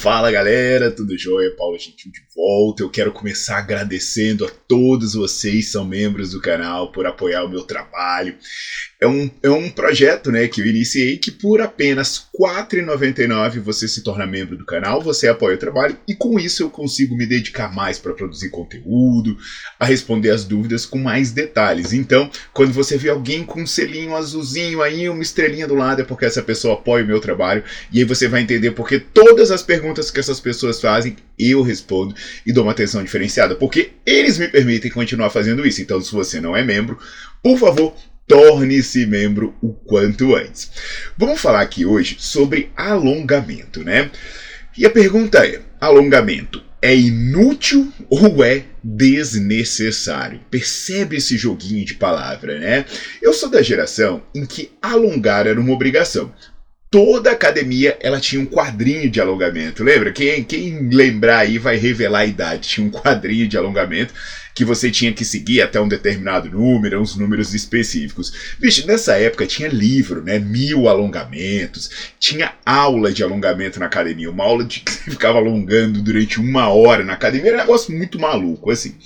Fala galera, tudo jóia? Paulo Gentil de volta. Eu quero começar agradecendo a todos vocês que são membros do canal por apoiar o meu trabalho. É um, é um projeto né, que eu iniciei que por apenas R$ 4,99 você se torna membro do canal, você apoia o trabalho e com isso eu consigo me dedicar mais para produzir conteúdo, a responder as dúvidas com mais detalhes. Então, quando você vê alguém com um selinho azulzinho aí, uma estrelinha do lado, é porque essa pessoa apoia o meu trabalho e aí você vai entender porque todas as perguntas que essas pessoas fazem eu respondo e dou uma atenção diferenciada, porque eles me permitem continuar fazendo isso. Então, se você não é membro, por favor, torne-se membro o quanto antes. Vamos falar aqui hoje sobre alongamento, né? E a pergunta é: alongamento é inútil ou é desnecessário? Percebe esse joguinho de palavra, né? Eu sou da geração em que alongar era uma obrigação toda academia ela tinha um quadrinho de alongamento. Lembra? Quem, quem lembrar aí vai revelar a idade. Tinha um quadrinho de alongamento que você tinha que seguir até um determinado número, uns números específicos. Vixe, nessa época tinha livro, né? Mil alongamentos, tinha aula de alongamento na academia, uma aula de que você ficava alongando durante uma hora na academia, era um negócio muito maluco, assim.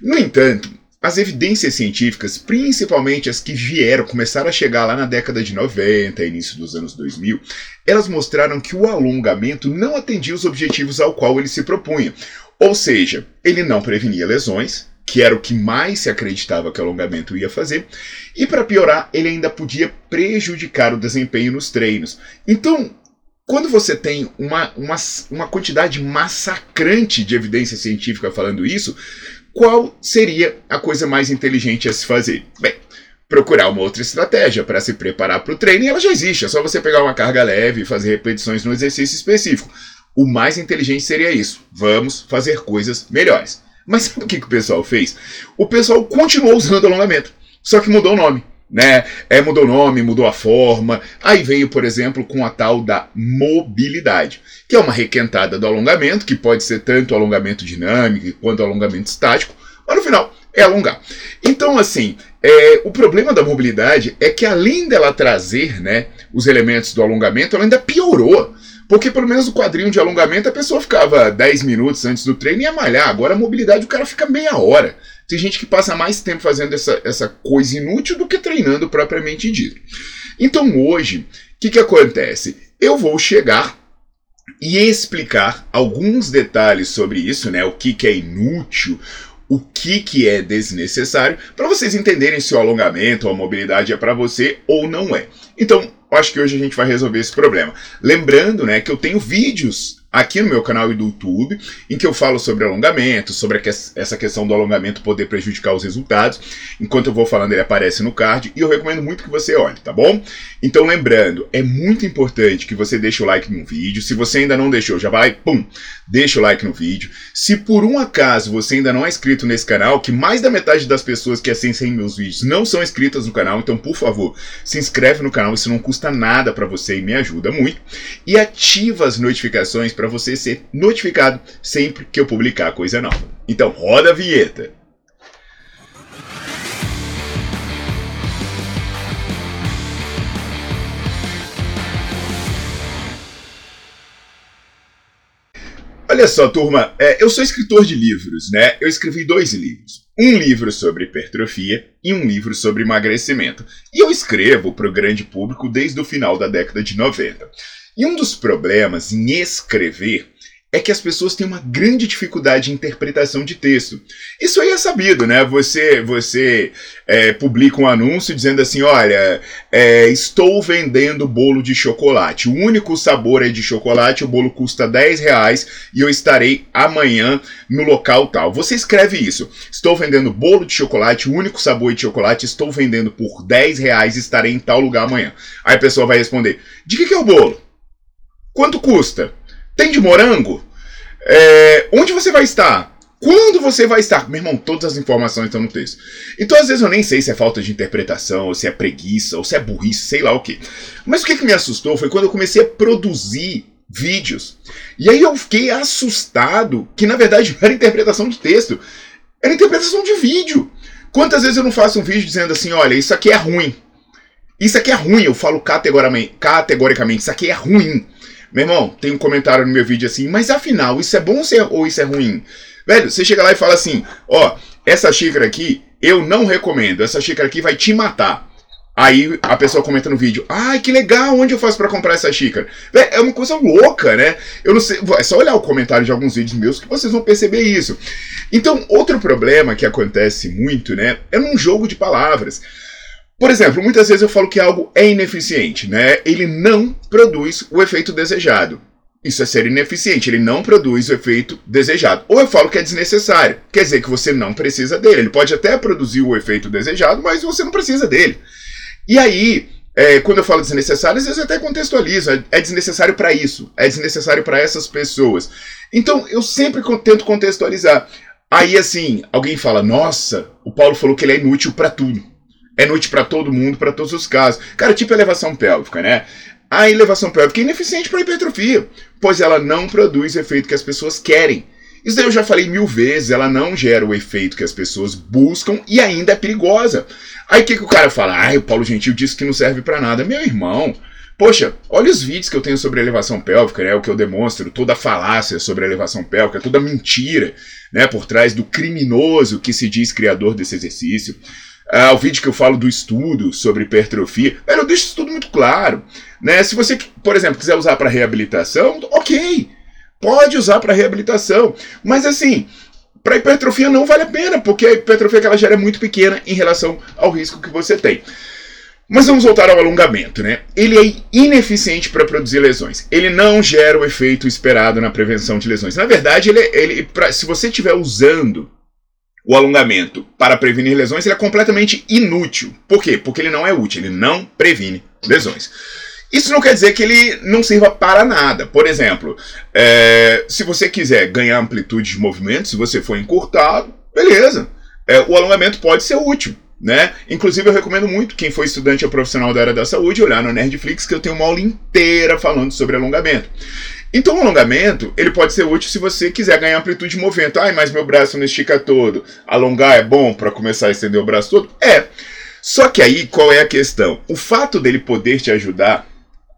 No entanto, as evidências científicas, principalmente as que vieram, começaram a chegar lá na década de 90, início dos anos 2000, elas mostraram que o alongamento não atendia os objetivos ao qual ele se propunha. Ou seja, ele não prevenia lesões, que era o que mais se acreditava que o alongamento ia fazer, e para piorar, ele ainda podia prejudicar o desempenho nos treinos. Então, quando você tem uma, uma, uma quantidade massacrante de evidência científica falando isso, qual seria a coisa mais inteligente a se fazer? Bem, procurar uma outra estratégia para se preparar para o treino e ela já existe. É só você pegar uma carga leve e fazer repetições no exercício específico. O mais inteligente seria isso. Vamos fazer coisas melhores. Mas sabe o que, que o pessoal fez? O pessoal continuou usando alongamento, só que mudou o nome né? É, mudou o nome, mudou a forma. Aí veio, por exemplo, com a tal da mobilidade, que é uma requentada do alongamento, que pode ser tanto alongamento dinâmico quanto alongamento estático, mas no final é alongar. Então, assim, é, o problema da mobilidade é que além dela trazer né, os elementos do alongamento, ela ainda piorou. Porque pelo menos o quadrinho de alongamento a pessoa ficava 10 minutos antes do treino e ia malhar. Agora a mobilidade o cara fica meia hora. Tem gente que passa mais tempo fazendo essa, essa coisa inútil do que treinando propriamente dito. Então hoje, o que, que acontece? Eu vou chegar e explicar alguns detalhes sobre isso, né? O que, que é inútil, o que, que é desnecessário, para vocês entenderem se o alongamento ou a mobilidade é para você ou não é. Então, acho que hoje a gente vai resolver esse problema. Lembrando, né, que eu tenho vídeos aqui no meu canal do YouTube, em que eu falo sobre alongamento, sobre essa questão do alongamento poder prejudicar os resultados. Enquanto eu vou falando, ele aparece no card e eu recomendo muito que você olhe, tá bom? Então, lembrando, é muito importante que você deixe o like no vídeo. Se você ainda não deixou, já vai, pum, deixa o like no vídeo. Se por um acaso você ainda não é inscrito nesse canal, que mais da metade das pessoas que assistem meus vídeos não são inscritas no canal, então, por favor, se inscreve no canal, isso não custa nada para você e me ajuda muito. E ativa as notificações para para você ser notificado sempre que eu publicar coisa nova. Então roda a vinheta. Olha só, turma, é, eu sou escritor de livros, né? Eu escrevi dois livros. Um livro sobre hipertrofia e um livro sobre emagrecimento. E eu escrevo para o grande público desde o final da década de 90. E um dos problemas em escrever é que as pessoas têm uma grande dificuldade de interpretação de texto. Isso aí é sabido, né? Você, você é, publica um anúncio dizendo assim: olha, é, estou vendendo bolo de chocolate. O único sabor é de chocolate, o bolo custa 10 reais e eu estarei amanhã no local tal. Você escreve isso: estou vendendo bolo de chocolate, o único sabor é de chocolate, estou vendendo por 10 reais, estarei em tal lugar amanhã. Aí a pessoa vai responder: de que, que é o bolo? Quanto custa? Tem de morango? É, onde você vai estar? Quando você vai estar? Meu irmão, todas as informações estão no texto. Então, às vezes, eu nem sei se é falta de interpretação, ou se é preguiça, ou se é burrice, sei lá o que. Mas o que, que me assustou foi quando eu comecei a produzir vídeos. E aí eu fiquei assustado que, na verdade, não era interpretação de texto, era interpretação de vídeo. Quantas vezes eu não faço um vídeo dizendo assim, olha, isso aqui é ruim. Isso aqui é ruim, eu falo categoricamente, categoricamente, isso aqui é ruim. Meu irmão, tem um comentário no meu vídeo assim, mas afinal, isso é bom ou isso é ruim? Velho, você chega lá e fala assim: ó, essa xícara aqui eu não recomendo, essa xícara aqui vai te matar. Aí a pessoa comenta no vídeo: ai, que legal, onde eu faço para comprar essa xícara? É uma coisa louca, né? Eu não sei, é só olhar o comentário de alguns vídeos meus que vocês vão perceber isso. Então, outro problema que acontece muito, né, é num jogo de palavras. Por exemplo, muitas vezes eu falo que algo é ineficiente, né? Ele não produz o efeito desejado. Isso é ser ineficiente, ele não produz o efeito desejado. Ou eu falo que é desnecessário, quer dizer que você não precisa dele. Ele pode até produzir o efeito desejado, mas você não precisa dele. E aí, é, quando eu falo desnecessário, às vezes eu até contextualizo. É, é desnecessário para isso, é desnecessário para essas pessoas. Então eu sempre tento contextualizar. Aí assim, alguém fala: Nossa, o Paulo falou que ele é inútil para tudo é noite para todo mundo, para todos os casos. Cara, tipo elevação pélvica, né? A elevação pélvica é ineficiente para hipertrofia, pois ela não produz o efeito que as pessoas querem. Isso daí eu já falei mil vezes, ela não gera o efeito que as pessoas buscam e ainda é perigosa. Aí o que, que o cara fala? Ah, o Paulo Gentil disse que não serve para nada. Meu irmão, Poxa, olha os vídeos que eu tenho sobre elevação pélvica, né? O que eu demonstro, toda a falácia sobre elevação pélvica, toda a mentira, né? Por trás do criminoso que se diz criador desse exercício. Ah, o vídeo que eu falo do estudo sobre hipertrofia, eu deixo isso tudo muito claro. Né? Se você, por exemplo, quiser usar para reabilitação, ok, pode usar para reabilitação. Mas assim, para hipertrofia não vale a pena, porque a hipertrofia que ela gera é muito pequena em relação ao risco que você tem. Mas vamos voltar ao alongamento, né? Ele é ineficiente para produzir lesões. Ele não gera o efeito esperado na prevenção de lesões. Na verdade, ele, ele pra, se você estiver usando o alongamento para prevenir lesões ele é completamente inútil. Por quê? Porque ele não é útil, ele não previne lesões. Isso não quer dizer que ele não sirva para nada. Por exemplo, é, se você quiser ganhar amplitude de movimento, se você for encurtado, beleza. É, o alongamento pode ser útil. Né? Inclusive, eu recomendo muito quem for estudante ou profissional da área da saúde olhar no Nerdflix, que eu tenho uma aula inteira falando sobre alongamento. Então o alongamento, ele pode ser útil se você quiser ganhar amplitude de movimento. Ai, mas meu braço não estica todo. Alongar é bom para começar a estender o braço todo? É. Só que aí, qual é a questão? O fato dele poder te ajudar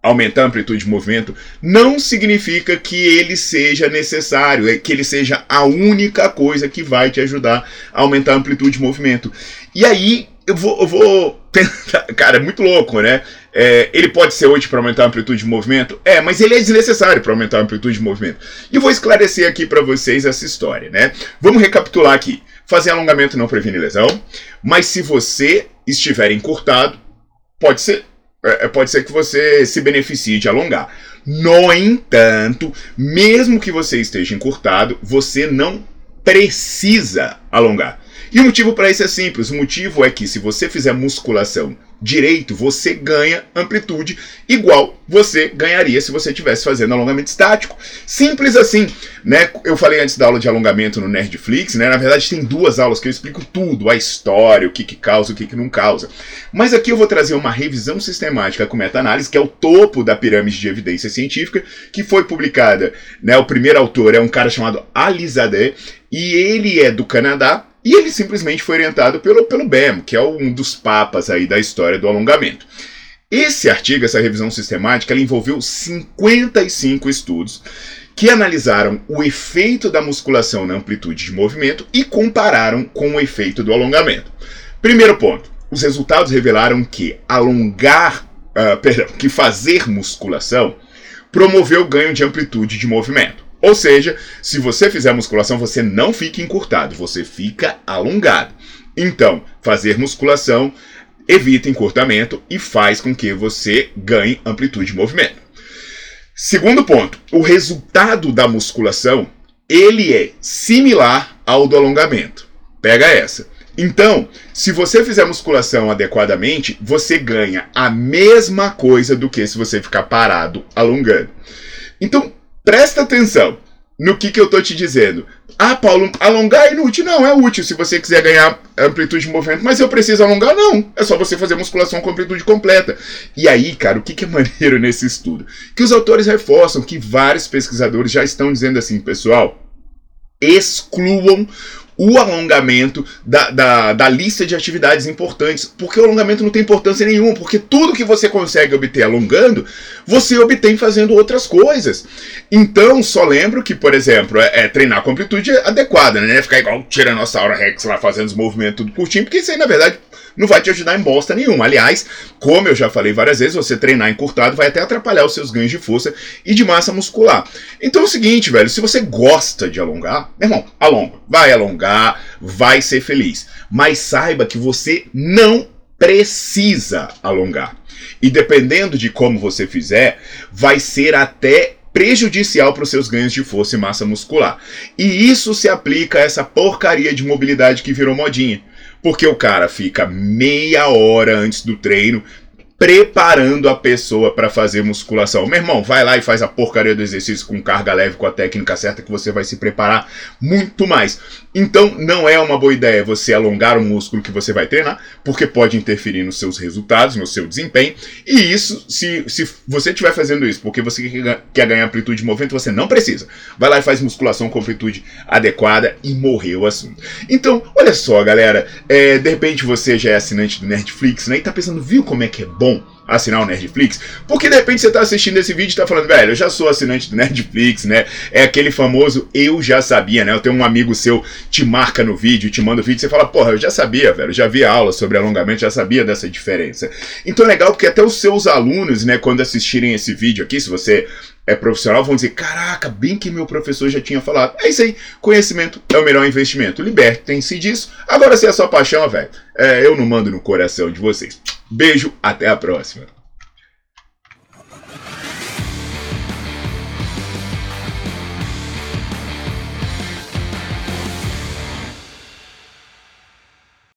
a aumentar a amplitude de movimento não significa que ele seja necessário, é que ele seja a única coisa que vai te ajudar a aumentar a amplitude de movimento. E aí, eu vou, eu vou tentar. Cara, é muito louco, né? É, ele pode ser útil para aumentar a amplitude de movimento? É, mas ele é desnecessário para aumentar a amplitude de movimento. E vou esclarecer aqui para vocês essa história, né? Vamos recapitular aqui. Fazer alongamento não previne lesão, mas se você estiver encurtado, pode ser, é, é, pode ser que você se beneficie de alongar. No entanto, mesmo que você esteja encurtado, você não precisa alongar. E o motivo para isso é simples. O motivo é que se você fizer musculação direito, você ganha amplitude igual você ganharia se você estivesse fazendo alongamento estático. Simples assim, né? Eu falei antes da aula de alongamento no Nerdflix, né? Na verdade tem duas aulas que eu explico tudo, a história, o que, que causa, o que, que não causa. Mas aqui eu vou trazer uma revisão sistemática com meta-análise, que é o topo da pirâmide de evidência científica, que foi publicada, né? O primeiro autor é um cara chamado Alizadeh, e ele é do Canadá, e ele simplesmente foi orientado pelo, pelo BEM, que é um dos papas aí da história do alongamento. Esse artigo, essa revisão sistemática, ela envolveu 55 estudos que analisaram o efeito da musculação na amplitude de movimento e compararam com o efeito do alongamento. Primeiro ponto: os resultados revelaram que alongar, uh, perdão, que fazer musculação promoveu ganho de amplitude de movimento. Ou seja, se você fizer musculação, você não fica encurtado, você fica alongado. Então, fazer musculação evita encurtamento e faz com que você ganhe amplitude de movimento. Segundo ponto, o resultado da musculação, ele é similar ao do alongamento. Pega essa. Então, se você fizer musculação adequadamente, você ganha a mesma coisa do que se você ficar parado alongando. Então, presta atenção no que, que eu tô te dizendo. Ah, Paulo, alongar é inútil. Não, é útil se você quiser ganhar amplitude de movimento. Mas eu preciso alongar? Não. É só você fazer musculação com amplitude completa. E aí, cara, o que, que é maneiro nesse estudo? Que os autores reforçam que vários pesquisadores já estão dizendo assim, pessoal, excluam o alongamento da, da, da, lista de atividades importantes, porque o alongamento não tem importância nenhuma, porque tudo que você consegue obter alongando, você obtém fazendo outras coisas. Então, só lembro que, por exemplo, é, é treinar com amplitude adequada, né? Ficar igual o Tiranossauro Rex lá fazendo os movimentos tudo curtinho, porque isso aí, na verdade, não vai te ajudar em bosta nenhuma. Aliás, como eu já falei várias vezes, você treinar encurtado vai até atrapalhar os seus ganhos de força e de massa muscular. Então é o seguinte, velho, se você gosta de alongar, meu irmão, alonga. Vai alongar, vai ser feliz. Mas saiba que você não precisa alongar. E dependendo de como você fizer, vai ser até prejudicial para os seus ganhos de força e massa muscular. E isso se aplica a essa porcaria de mobilidade que virou modinha. Porque o cara fica meia hora antes do treino preparando a pessoa para fazer musculação. Meu irmão, vai lá e faz a porcaria do exercício com carga leve, com a técnica certa, que você vai se preparar muito mais. Então, não é uma boa ideia você alongar o músculo que você vai treinar, porque pode interferir nos seus resultados, no seu desempenho. E isso, se, se você estiver fazendo isso porque você quer ganhar amplitude de movimento, você não precisa. Vai lá e faz musculação com amplitude adequada e morreu o assunto. Então, olha só, galera, é, de repente você já é assinante do Netflix, né? E tá pensando, viu como é que é bom? Assinar o Nerdflix, porque de repente você está assistindo esse vídeo e está falando, velho, eu já sou assinante do Nerdflix, né? É aquele famoso eu já sabia, né? Eu tenho um amigo seu te marca no vídeo, te manda o vídeo, você fala, porra, eu já sabia, velho, já vi aula sobre alongamento, já sabia dessa diferença. Então é legal porque até os seus alunos, né, quando assistirem esse vídeo aqui, se você é profissional, vão dizer, caraca, bem que meu professor já tinha falado. É isso aí, conhecimento é o melhor investimento. Libertem-se disso. Agora, se é sua paixão, velho, é, eu não mando no coração de vocês. Beijo, até a próxima.